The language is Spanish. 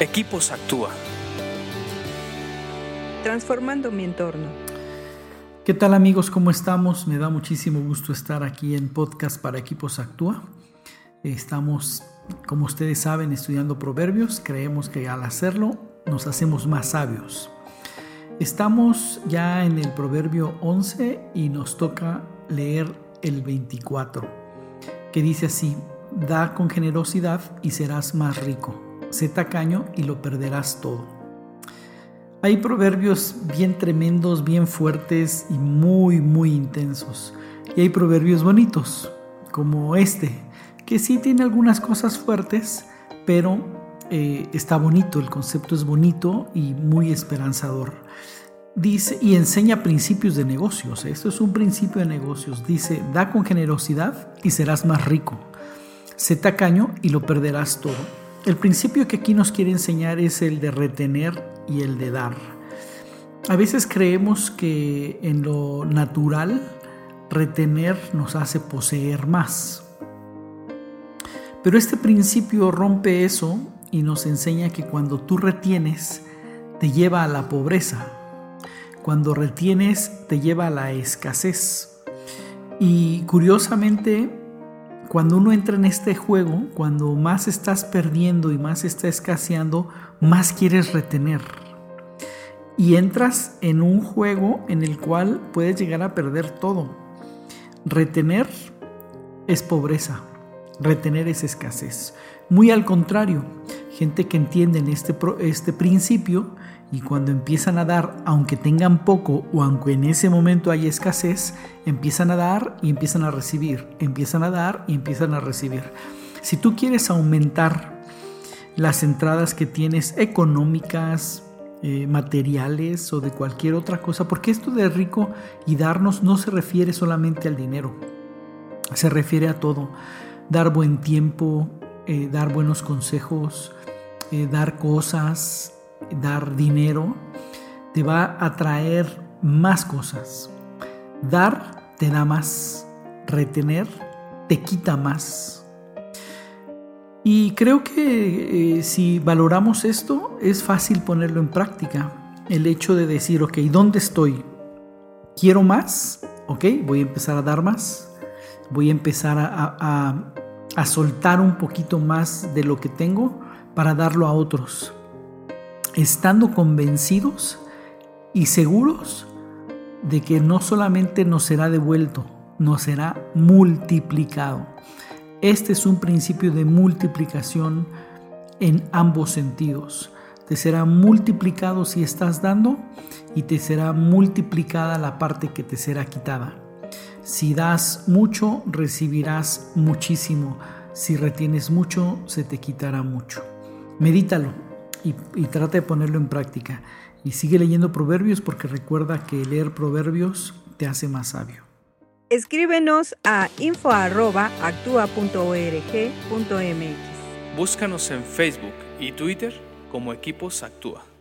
Equipos Actúa. Transformando mi entorno. ¿Qué tal amigos? ¿Cómo estamos? Me da muchísimo gusto estar aquí en Podcast para Equipos Actúa. Estamos, como ustedes saben, estudiando proverbios. Creemos que al hacerlo nos hacemos más sabios. Estamos ya en el proverbio 11 y nos toca leer el 24, que dice así, da con generosidad y serás más rico sé tacaño y lo perderás todo. Hay proverbios bien tremendos, bien fuertes y muy, muy intensos. Y hay proverbios bonitos, como este, que sí tiene algunas cosas fuertes, pero eh, está bonito, el concepto es bonito y muy esperanzador. Dice, y enseña principios de negocios. Esto es un principio de negocios. Dice, da con generosidad y serás más rico. Sé tacaño y lo perderás todo. El principio que aquí nos quiere enseñar es el de retener y el de dar. A veces creemos que en lo natural retener nos hace poseer más. Pero este principio rompe eso y nos enseña que cuando tú retienes te lleva a la pobreza. Cuando retienes te lleva a la escasez. Y curiosamente cuando uno entra en este juego, cuando más estás perdiendo y más está escaseando, más quieres retener. Y entras en un juego en el cual puedes llegar a perder todo. Retener es pobreza, retener es escasez. Muy al contrario, gente que entiende este, este principio y cuando empiezan a dar, aunque tengan poco o aunque en ese momento hay escasez, empiezan a dar y empiezan a recibir, empiezan a dar y empiezan a recibir. Si tú quieres aumentar las entradas que tienes económicas, eh, materiales o de cualquier otra cosa, porque esto de rico y darnos no se refiere solamente al dinero, se refiere a todo. Dar buen tiempo, eh, dar buenos consejos, eh, dar cosas, dar dinero, te va a traer más cosas. Dar te da más, retener te quita más. Y creo que eh, si valoramos esto, es fácil ponerlo en práctica. El hecho de decir, ok, ¿dónde estoy? ¿Quiero más? Ok, voy a empezar a dar más. Voy a empezar a, a soltar un poquito más de lo que tengo para darlo a otros estando convencidos y seguros de que no solamente nos será devuelto, nos será multiplicado. Este es un principio de multiplicación en ambos sentidos. Te será multiplicado si estás dando y te será multiplicada la parte que te será quitada. Si das mucho, recibirás muchísimo. Si retienes mucho, se te quitará mucho. Medítalo y, trata de ponerlo en práctica. Y sigue leyendo proverbios porque recuerda que leer proverbios te hace más sabio. Escríbenos a info.actua.org.mx. Búscanos en Facebook y Twitter como Equipos Actúa.